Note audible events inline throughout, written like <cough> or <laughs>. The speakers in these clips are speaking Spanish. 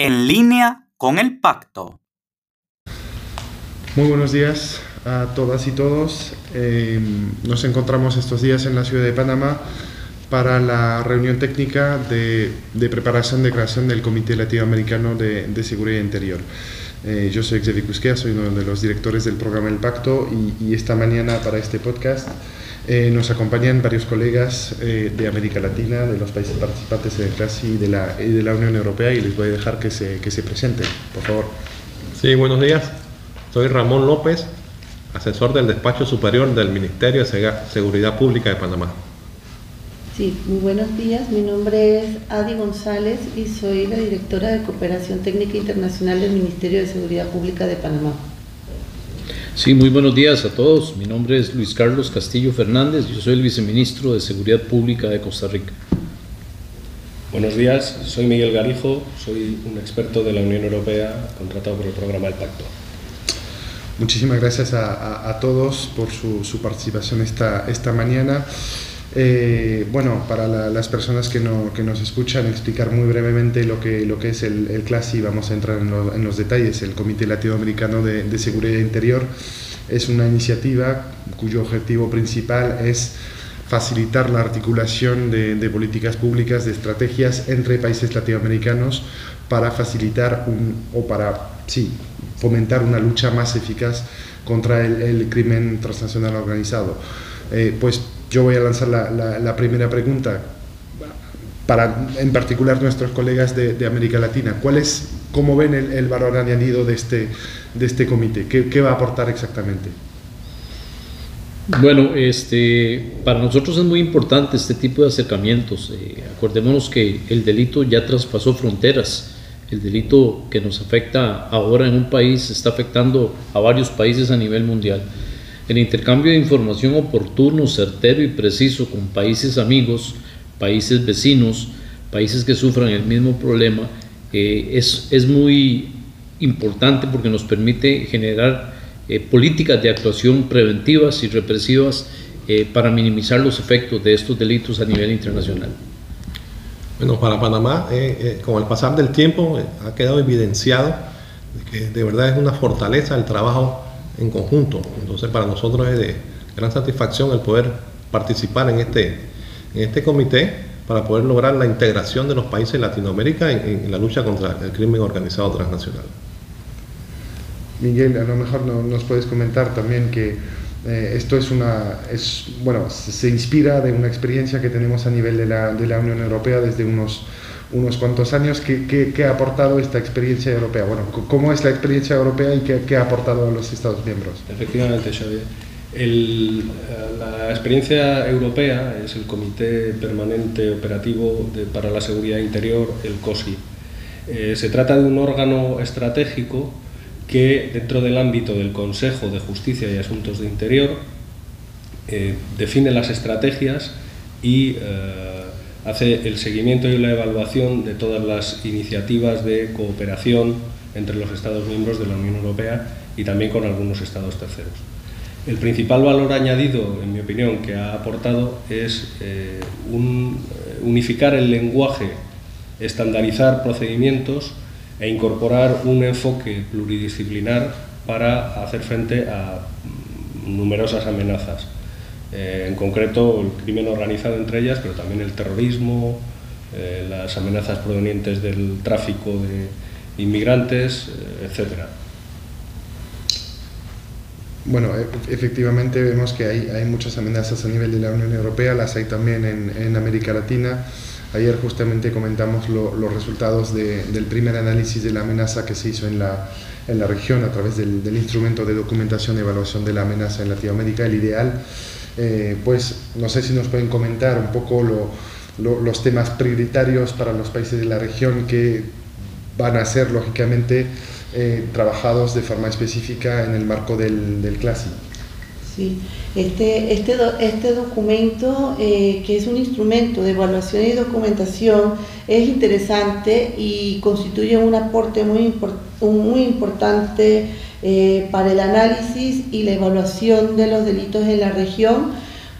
en línea con el pacto. Muy buenos días a todas y todos. Em, nos encontramos estos días en la ciudad de Panamá para la reunión técnica de, preparación de creación del Comité Latinoamericano de, Seguridad Interior. Eh, yo soy Xavier Cusquea, soy uno de los directores del programa El Pacto y esta mañana para este podcast eh, nos acompañan varios colegas eh, de América Latina, de los países participantes de CLASI y de la, y de la Unión Europea y les voy a dejar que se, que se presenten, por favor. Sí, buenos días. Soy Ramón López, asesor del despacho superior del Ministerio de Seguridad Pública de Panamá. Sí, muy buenos días. Mi nombre es Adi González y soy la directora de Cooperación Técnica Internacional del Ministerio de Seguridad Pública de Panamá. Sí, muy buenos días a todos. Mi nombre es Luis Carlos Castillo Fernández. Yo soy el viceministro de Seguridad Pública de Costa Rica. Buenos días, soy Miguel Garijo, soy un experto de la Unión Europea contratado por el programa El Pacto. Muchísimas gracias a, todos por su, su, participación esta, esta mañana. Eh, bueno, para las personas que, no, nos escuchan, explicar muy brevemente lo que, lo es el, CLASI, vamos a entrar en, los detalles. El Comité Latinoamericano de, Seguridad Interior es una iniciativa cuyo objetivo principal es facilitar la articulación de, de, políticas públicas, de estrategias entre países latinoamericanos para facilitar un, o para sí, fomentar una lucha más eficaz contra el, crimen transnacional organizado. Eh, pues yo voy a lanzar la, primera pregunta para en particular nuestros colegas de, América Latina. ¿Cuál es, cómo ven el, valor añadido de este, de este comité? ¿Qué, va a aportar exactamente? Bueno, este, para nosotros es muy importante este tipo de acercamientos. Eh, acordémonos que el delito ya traspasó fronteras. El delito que nos afecta ahora en un país está afectando a varios países a nivel mundial. El intercambio de información oportuno, certero y preciso con países amigos, países vecinos, países que sufran el mismo problema, eh, es, es, muy importante porque nos permite generar eh, políticas de actuación preventivas y represivas eh, para minimizar los efectos de estos delitos a nivel internacional. Bueno, para Panamá, con el pasar del tiempo, ha quedado evidenciado que de verdad es una fortaleza el trabajo en conjunto. Entonces para nosotros es de gran satisfacción el poder participar en este, en este comité para poder lograr la integración de los países de Latinoamérica en, la lucha contra el crimen organizado transnacional. Miguel, a lo mejor nos puedes comentar también que eh, esto es una, es, bueno, se inspira de una experiencia que tenemos a nivel de la, de la Unión Europea desde unos unos cuantos años. ¿Qué, ha aportado esta experiencia europea? Bueno, ¿cómo es la experiencia europea y qué, ha aportado a los Estados miembros? Efectivamente, Xavier. Eh, la experiencia europea es el Comité Permanente Operativo para la Seguridad Interior, el COSI. Eh, se trata de un órgano estratégico que dentro del ámbito del Consejo de Justicia y Asuntos de Interior eh, define las estrategias y hace el seguimiento y la evaluación de todas las iniciativas de cooperación entre los Estados miembros de la Unión Europea y también con algunos Estados terceros. El principal valor añadido, en mi opinión, que ha aportado es eh, eh, unificar el lenguaje, estandarizar procedimientos e incorporar un enfoque pluridisciplinar para hacer frente a numerosas amenazas eh, en concreto el crimen organizado entre ellas, pero también el terrorismo, eh, las amenazas provenientes del tráfico de inmigrantes, eh, etcétera. Bueno, e, efectivamente vemos que hay, hay, muchas amenazas a nivel de la Unión Europea, las hay también en, en América Latina. Ayer justamente comentamos los resultados del primer análisis de la amenaza que se hizo en la, en la región a través del, del instrumento de documentación y evaluación de la amenaza en Latinoamérica. El ideal eh, pues no sé si nos pueden comentar un poco los temas prioritarios para los países de la región que van a ser lógicamente eh, trabajados de forma específica en el marco del, CLASI. Sí, este, este, este documento, eh, que es un instrumento de evaluación y documentación, es interesante y constituye un aporte muy, muy importante eh, para el análisis y la evaluación de los delitos en la región,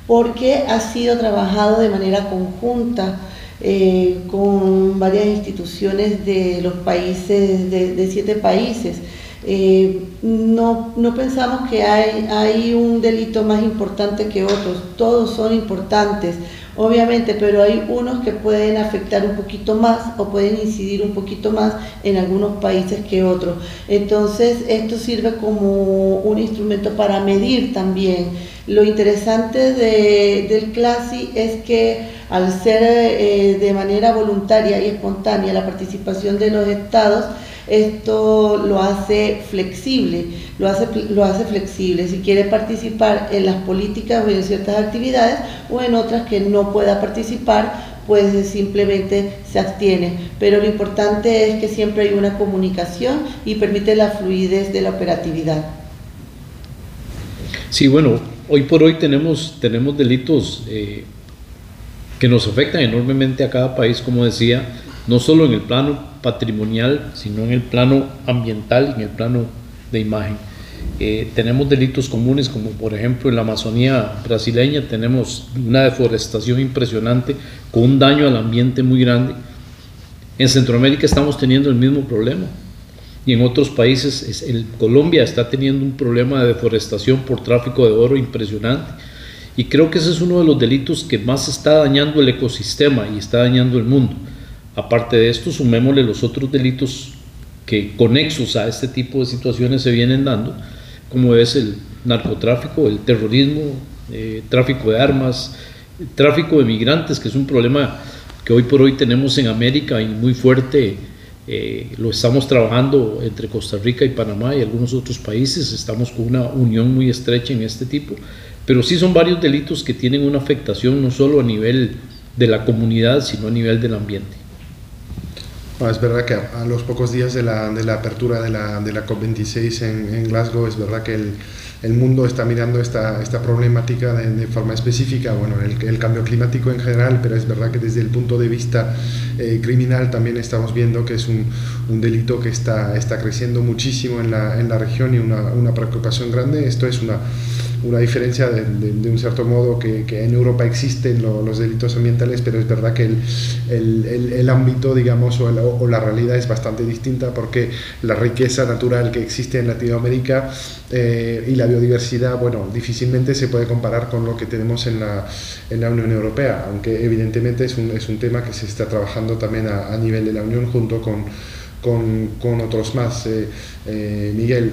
porque ha sido trabajado de manera conjunta eh, con varias instituciones de los países, de, siete países. Eh, no, no, pensamos que hay, hay un delito más importante que otros, todos son importantes, obviamente, pero hay unos que pueden afectar un poquito más o pueden incidir un poquito más en algunos países que otros. Entonces, esto sirve como un instrumento para medir también. Lo interesante del CLASI es que al ser eh, de manera voluntaria y espontánea la participación de los estados, esto lo hace flexible, lo hace, lo hace flexible. Si quiere participar en las políticas o en ciertas actividades o en otras que no pueda participar, pues simplemente se abstiene. Pero lo importante es que siempre hay una comunicación y permite la fluidez de la operatividad. Sí, bueno, hoy por hoy tenemos, tenemos delitos eh, que nos afectan enormemente a cada país, como decía, no solo en el plano patrimonial, sino en el plano ambiental en el plano de imagen. Eh, tenemos delitos comunes como por ejemplo en la Amazonía brasileña tenemos una deforestación impresionante con un daño al ambiente muy grande. En Centroamérica estamos teniendo el mismo problema y en otros países Colombia está teniendo un problema de deforestación por tráfico de oro impresionante. Y creo que ese es uno de los delitos que más está dañando el ecosistema y está dañando el mundo. Aparte de esto, sumémosle los otros delitos que conexos a este tipo de situaciones se vienen dando, como es el narcotráfico, el terrorismo, eh, tráfico de armas, tráfico de migrantes, que es un problema que hoy por hoy tenemos en América y muy fuerte. Eh, lo estamos trabajando entre Costa Rica y Panamá y algunos otros países. Estamos con una unión muy estrecha en este tipo. Pero sí son varios delitos que tienen una afectación no solo a nivel de la comunidad, sino a nivel del ambiente es verdad que a, los pocos días de la, de la apertura de la, de la COP26 en, en, Glasgow, es verdad que el, el mundo está mirando esta, esta problemática de, forma específica, bueno, el, el, cambio climático en general, pero es verdad que desde el punto de vista eh, criminal también estamos viendo que es un, un, delito que está, está creciendo muchísimo en la, en la región y una, una preocupación grande. Esto es una una diferencia de, un cierto modo que, en Europa existen los delitos ambientales, pero es verdad que el, el, ámbito, digamos, o, la realidad es bastante distinta porque la riqueza natural que existe en Latinoamérica eh, y la biodiversidad, bueno, difícilmente se puede comparar con lo que tenemos en la, en la Unión Europea, aunque evidentemente es un, es un tema que se está trabajando también a, a nivel de la Unión junto con con, con otros más. Eh, eh, Miguel,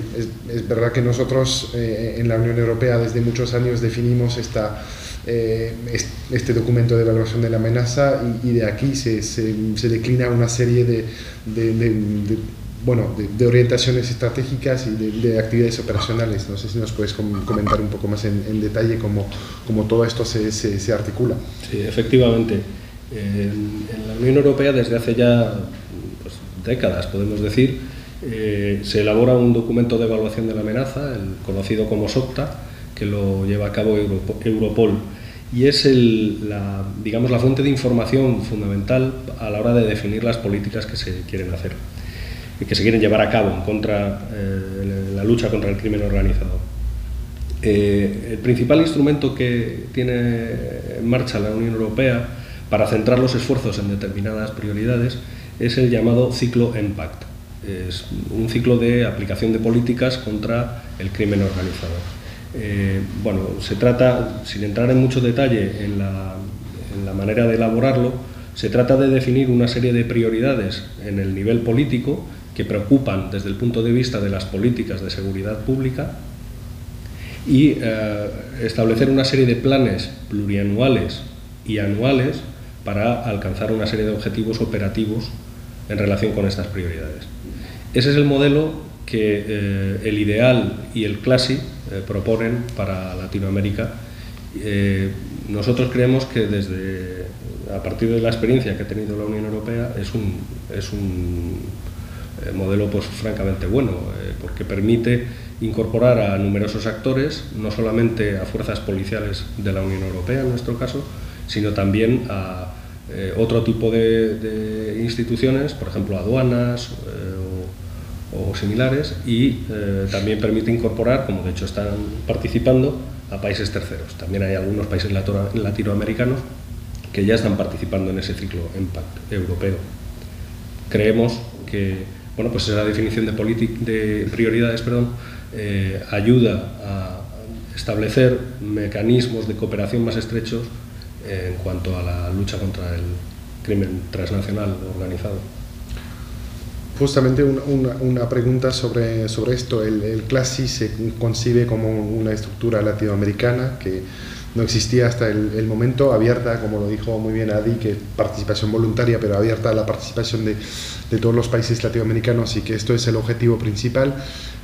es, verdad que nosotros eh, en la Unión Europea desde muchos años definimos esta, este documento de evaluación de la amenaza y, de aquí se, se, se, declina una serie de, de, de, bueno, de, orientaciones estratégicas y de, actividades operacionales. No sé si nos puedes comentar un poco más en, en detalle cómo, cómo, todo esto se, se, se articula. Sí, efectivamente. En, en la Unión Europea desde hace ya décadas, podemos decir, eh, se elabora un documento de evaluación de la amenaza, el conocido como SOCTA, que lo lleva a cabo Europol. Y es la, digamos, la fuente de información fundamental a la hora de definir las políticas que se quieren hacer y que se quieren llevar a cabo en contra, eh, la lucha contra el crimen organizado. Eh, el principal instrumento que tiene en marcha la Unión Europea para centrar los esfuerzos en determinadas prioridades es el llamado ciclo EMPACT. Es un ciclo de aplicación de políticas contra el crimen organizado. Eh, bueno, se trata, sin entrar en mucho detalle en la, en la manera de elaborarlo, se trata de definir una serie de prioridades en el nivel político que preocupan desde el punto de vista de las políticas de seguridad pública y eh, establecer una serie de planes plurianuales y anuales para alcanzar una serie de objetivos operativos en relación con estas prioridades. Ese es el modelo que eh, el ideal y el CLASI eh, proponen para Latinoamérica. Eh, nosotros creemos que desde, a partir de la experiencia que ha tenido la Unión Europea, es un, es un modelo pues, francamente bueno, porque permite incorporar a numerosos actores, no solamente a fuerzas policiales de la Unión Europea en nuestro caso, sino también a eh, otro tipo de, instituciones, por ejemplo aduanas eh, o, similares, y eh, también permite incorporar, como de hecho están participando, a países terceros. También hay algunos países latinoamericanos que ya están participando en ese ciclo Impact europeo. Creemos que bueno, pues esa definición de, de prioridades perdón, eh, ayuda a establecer mecanismos de cooperación más estrechos en cuanto a la lucha contra el crimen transnacional organizado. Justamente una, pregunta sobre, sobre esto. El, el CLASI se concibe como una estructura latinoamericana que no existía hasta el, momento, abierta, como lo dijo muy bien Adi, que participación voluntaria, pero abierta a la participación de, todos los países latinoamericanos y que esto es el objetivo principal,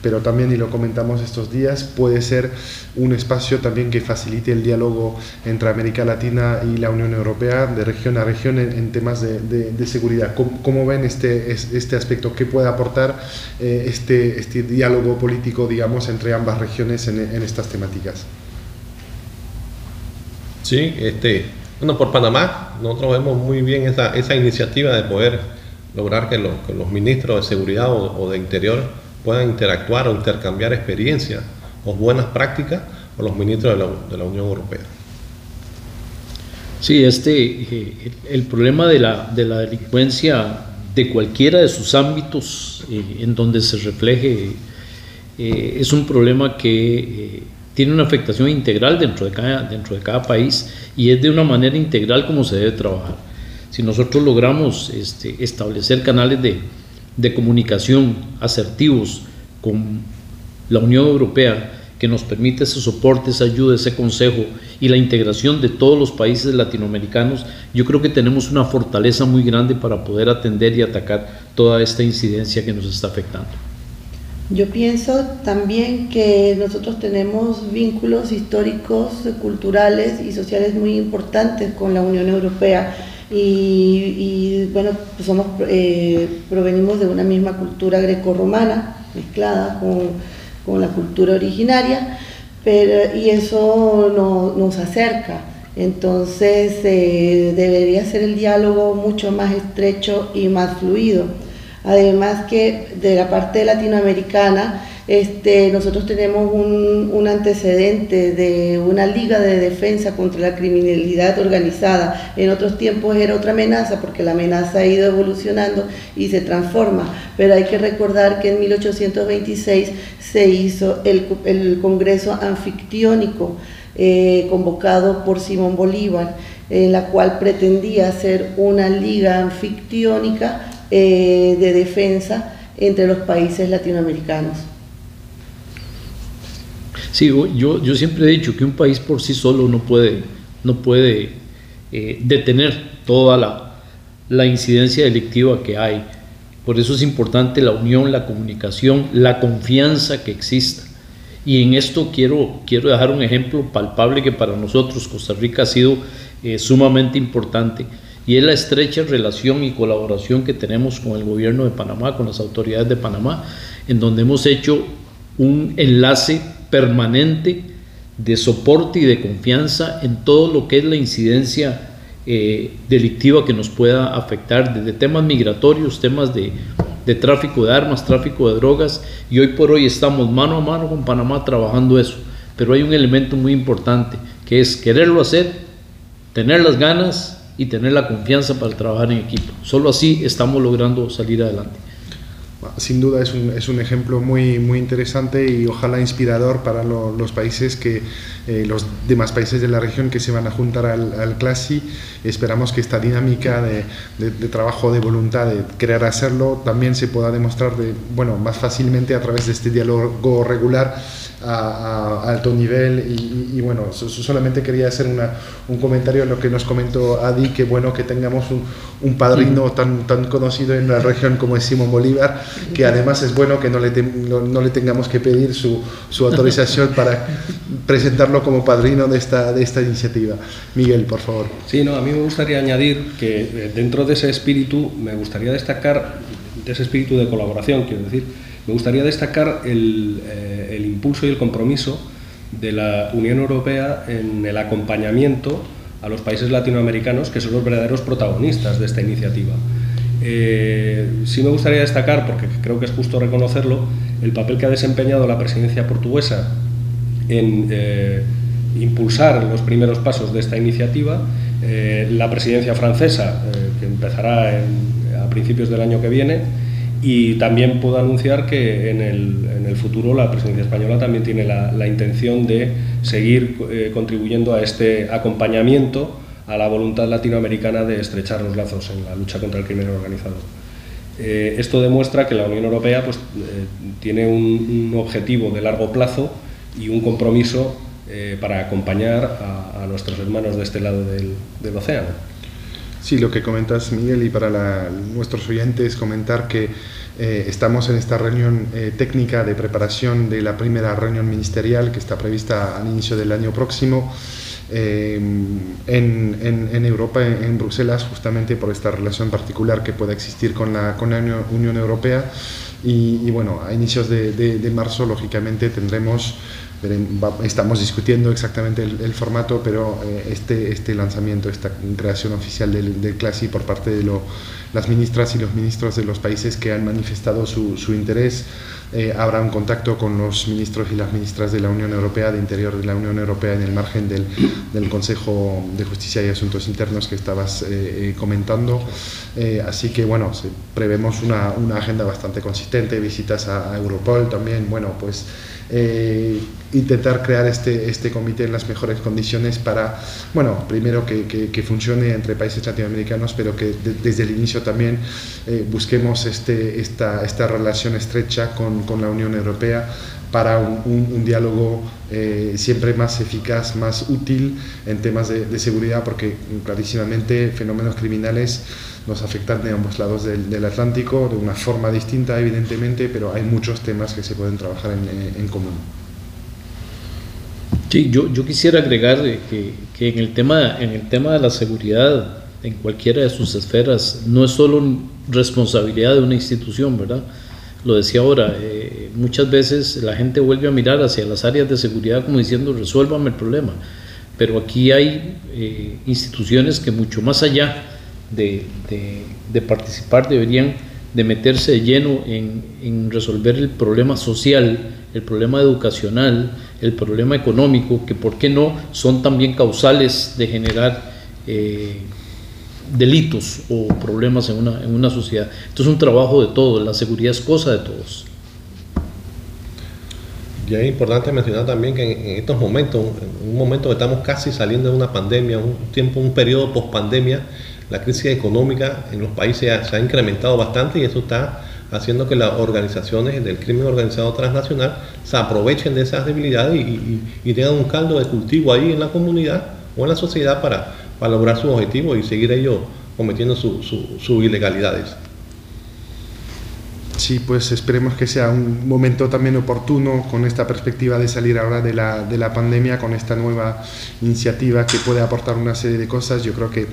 pero también, y lo comentamos estos días, puede ser un espacio también que facilite el diálogo entre América Latina y la Unión Europea de región a región en, temas de, de, seguridad. ¿Cómo, ven este, este aspecto? ¿Qué puede aportar eh, este, este diálogo político, digamos, entre ambas regiones en, en estas temáticas? Sí, este, bueno, por Panamá nosotros vemos muy bien esa, esa iniciativa de poder lograr que, los ministros de seguridad o, de interior puedan interactuar o intercambiar experiencias o buenas prácticas con los ministros de la, Unión Europea. Sí, este, eh, el problema de la, de la delincuencia de cualquiera de sus ámbitos eh, en donde se refleje eh, es un problema que tiene una afectación integral dentro de, cada, dentro de cada país y es de una manera integral como se debe trabajar. Si nosotros logramos este, establecer canales de, de comunicación asertivos con la Unión Europea, que nos permite ese soporte, esa ayuda, ese consejo y la integración de todos los países latinoamericanos, yo creo que tenemos una fortaleza muy grande para poder atender y atacar toda esta incidencia que nos está afectando. Yo pienso también que nosotros tenemos vínculos históricos, culturales y sociales muy importantes con la Unión Europea y, bueno, pues somos, eh, provenimos de una misma cultura grecorromana mezclada con, la cultura originaria pero, y eso nos acerca. Entonces eh, debería ser el diálogo mucho más estrecho y más fluido. Además que de la parte latinoamericana, este, nosotros tenemos un, antecedente de una liga de defensa contra la criminalidad organizada. En otros tiempos era otra amenaza porque la amenaza ha ido evolucionando y se transforma. Pero hay que recordar que en 1826 se hizo el, Congreso Anfictiónico eh, convocado por Simón Bolívar, en la cual pretendía ser una liga anfictiónica eh, de defensa entre los países latinoamericanos. Sí, yo, yo siempre he dicho que un país por sí solo no puede, no puede eh, detener toda la, la incidencia delictiva que hay. Por eso es importante la unión, la comunicación, la confianza que exista. Y en esto quiero, quiero dejar un ejemplo palpable que para nosotros Costa Rica ha sido eh, sumamente importante y es la estrecha relación y colaboración que tenemos con el gobierno de Panamá, con las autoridades de Panamá, en donde hemos hecho un enlace permanente de soporte y de confianza en todo lo que es la incidencia eh, delictiva que nos pueda afectar, desde temas migratorios, temas de, de tráfico de armas, tráfico de drogas, y hoy por hoy estamos mano a mano con Panamá trabajando eso. Pero hay un elemento muy importante, que es quererlo hacer, tener las ganas y tener la confianza para trabajar en equipo. Solo así estamos logrando salir adelante. Sin duda es un, es un ejemplo muy, muy interesante y ojalá inspirador para los países que eh, los demás países de la región que se van a juntar al, al CLASI. Esperamos que esta dinámica de, de, trabajo, de voluntad de querer hacerlo, también se pueda demostrar de, bueno, más fácilmente a través de este diálogo regular a, alto nivel y, bueno, solamente quería hacer una, un comentario en lo que nos comentó Adi, que bueno que tengamos un, un padrino tan, tan conocido en la región como es Simón Bolívar, que además es bueno que no le, no, le tengamos que pedir su, su, autorización <laughs> para presentarlo como padrino de esta, de esta iniciativa. Miguel, por favor. Sí, no, a mí me gustaría añadir que eh, dentro de ese espíritu me gustaría destacar, de ese espíritu de colaboración, quiero decir, me gustaría destacar el, eh, el, impulso y el compromiso de la Unión Europea en el acompañamiento a los países latinoamericanos, que son los verdaderos protagonistas de esta iniciativa. Eh, sí me gustaría destacar, porque creo que es justo reconocerlo, el papel que ha desempeñado la presidencia portuguesa en eh, impulsar los primeros pasos de esta iniciativa la presidencia francesa, que empezará a principios del año que viene, y también puedo anunciar que en el, futuro la presidencia española también tiene la, intención de seguir eh, contribuyendo a este acompañamiento a la voluntad latinoamericana de estrechar los lazos en la lucha contra el crimen organizado. Eh, esto demuestra que la Unión Europea pues, eh, tiene un, objetivo de largo plazo y un compromiso para acompañar a, nuestros hermanos de este lado del océano. Sí, lo que comentas, Miguel, y para la, nuestros oyentes comentar que eh, estamos en esta reunión eh, técnica de preparación de la primera reunión ministerial que está prevista al inicio del año próximo eh, en, Europa, en, Bruselas, justamente por esta relación particular que pueda existir con la, con la Unión Europea. Y, bueno, a inicios de marzo, lógicamente, tendremos estamos discutiendo exactamente el, el formato, pero eh, este, este lanzamiento, esta creación oficial del, del CLASI por parte de lo, las ministras y los ministros de los países que han manifestado su, su interés, eh, habrá un contacto con los ministros y las ministras de la Unión Europea, de Interior de la Unión Europea, en el margen del, del Consejo de Justicia y Asuntos Internos que estabas eh, comentando. Eh, así que, bueno, prevemos una, una, agenda bastante consistente, visitas a, a Europol también, bueno, pues eh, intentar crear este, este comité en las mejores condiciones para, bueno, primero que, que, que funcione entre países latinoamericanos, pero que de, desde el inicio también eh, busquemos este, esta, esta relación estrecha con, con la Unión Europea para un, un, un diálogo eh, siempre más eficaz, más útil en temas de, de, seguridad, porque clarísimamente fenómenos criminales nos afectan de ambos lados del, del, Atlántico de una forma distinta, evidentemente, pero hay muchos temas que se pueden trabajar en, en común. Sí, yo, yo quisiera agregar que, que, en, el tema, en el tema de la seguridad en cualquiera de sus esferas no es solo responsabilidad de una institución, ¿verdad? Lo decía ahora, eh, muchas veces la gente vuelve a mirar hacia las áreas de seguridad como diciendo resuélvame el problema, pero aquí hay eh, instituciones que mucho más allá de, de, participar deberían de meterse de lleno en, en resolver el problema social, el problema educacional, el problema económico, que por qué no son también causales de generar eh, delitos o problemas en una, en una sociedad. Esto es un trabajo de todos, la seguridad es cosa de todos. Y es importante mencionar también que en, estos momentos, en un momento que estamos casi saliendo de una pandemia, un tiempo, un periodo post pandemia, la crisis económica en los países se ha incrementado bastante y eso está haciendo que las organizaciones del crimen organizado transnacional se aprovechen de esas debilidades y, y, y tengan un caldo de cultivo ahí en la comunidad o en la sociedad para, para lograr sus objetivos y seguir ellos cometiendo sus su, su ilegalidades. Sí, pues esperemos que sea un momento también oportuno con esta perspectiva de salir ahora de la, de la pandemia, con esta nueva iniciativa que puede aportar una serie de cosas. Yo creo que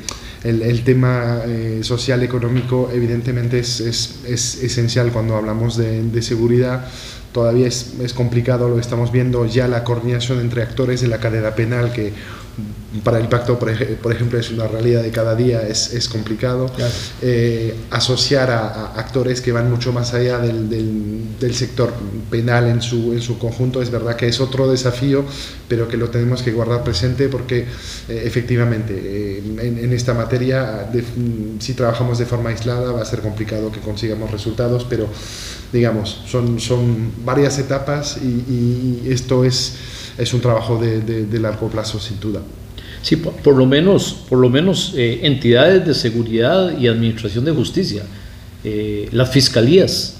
el, el tema eh, social, económico, evidentemente es, es, es, esencial cuando hablamos de, de seguridad. Todavía es, es complicado, lo estamos viendo ya la coordinación entre actores de la cadena penal que para el pacto, por, ej por, ejemplo, es una realidad de cada día, es, es complicado. Claro. Eh, asociar a, a, actores que van mucho más allá del, del, del, sector penal en su, en su conjunto, es verdad que es otro desafío, pero que lo tenemos que guardar presente porque eh, efectivamente eh, en, en, esta materia, de, si trabajamos de forma aislada, va a ser complicado que consigamos resultados, pero digamos, son, son varias etapas y, y esto es es un trabajo de, de, de, largo plazo sin duda. Sí, por, por lo menos, por lo menos eh, entidades de seguridad y administración de justicia, eh, las fiscalías,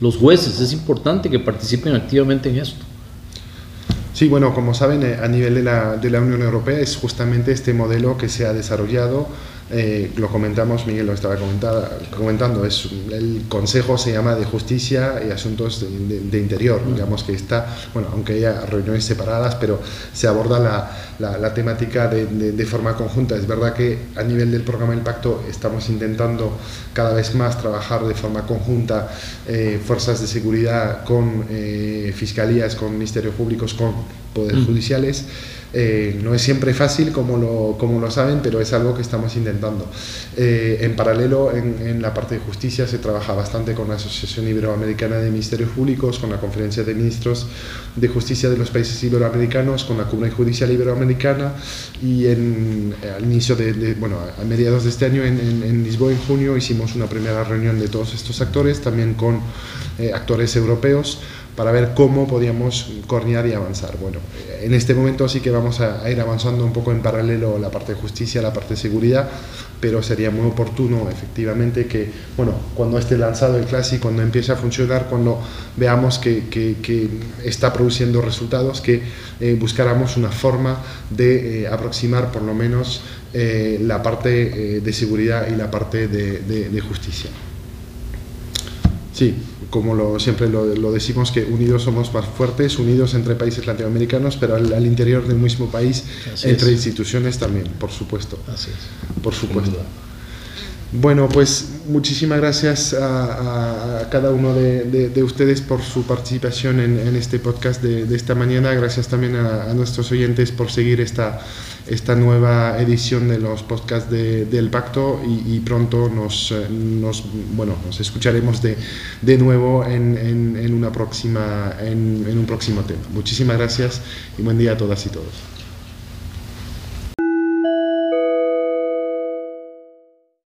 los jueces, es importante que participen activamente en esto. Sí, bueno, como saben, eh, a nivel de la, de la Unión Europea es justamente este modelo que se ha desarrollado eh, lo comentamos, Miguel lo estaba comentando, es, el Consejo se llama de Justicia y Asuntos de, de, de, Interior, digamos que está, bueno, aunque haya reuniones separadas, pero se aborda la, la, la temática de, de, forma conjunta. Es verdad que a nivel del programa del pacto estamos intentando cada vez más trabajar de forma conjunta eh, fuerzas de seguridad con eh, fiscalías, con ministerios públicos, con poderes judiciales. Eh, no es siempre fácil, como lo, como lo saben, pero es algo que estamos intentando. Eh, en paralelo, en, la parte de justicia se trabaja bastante con la Asociación Iberoamericana de Ministerios Públicos, con la Conferencia de Ministros de Justicia de los Países Iberoamericanos, con la Cumbre Judicial Iberoamericana y en, al inicio de, bueno, a mediados de este año en, en, Lisboa, en junio, hicimos una primera reunión de todos estos actores, también con eh, actores europeos para ver cómo podíamos coordinar y avanzar. Bueno, en este momento sí que vamos a, ir avanzando un poco en paralelo la parte de justicia, la parte de seguridad, pero sería muy oportuno efectivamente que, bueno, cuando esté lanzado el clásico, cuando empiece a funcionar, cuando veamos que, está produciendo resultados, que eh, buscáramos una forma de eh, aproximar por lo menos eh, la parte de seguridad y la parte de, de justicia. Sí, como lo, siempre lo, decimos, que unidos somos más fuertes, unidos entre países latinoamericanos, pero al, interior del mismo país, entre instituciones también, por supuesto. Así es. Por supuesto. Bueno, pues muchísimas gracias a, cada uno de, ustedes por su participación en, este podcast de, esta mañana. Gracias también a, nuestros oyentes por seguir esta, esta nueva edición de los podcasts del Pacto y, pronto nos, nos, bueno, nos escucharemos de, nuevo en, en, una próxima, en un próximo tema. Muchísimas gracias y buen día a todas y todos.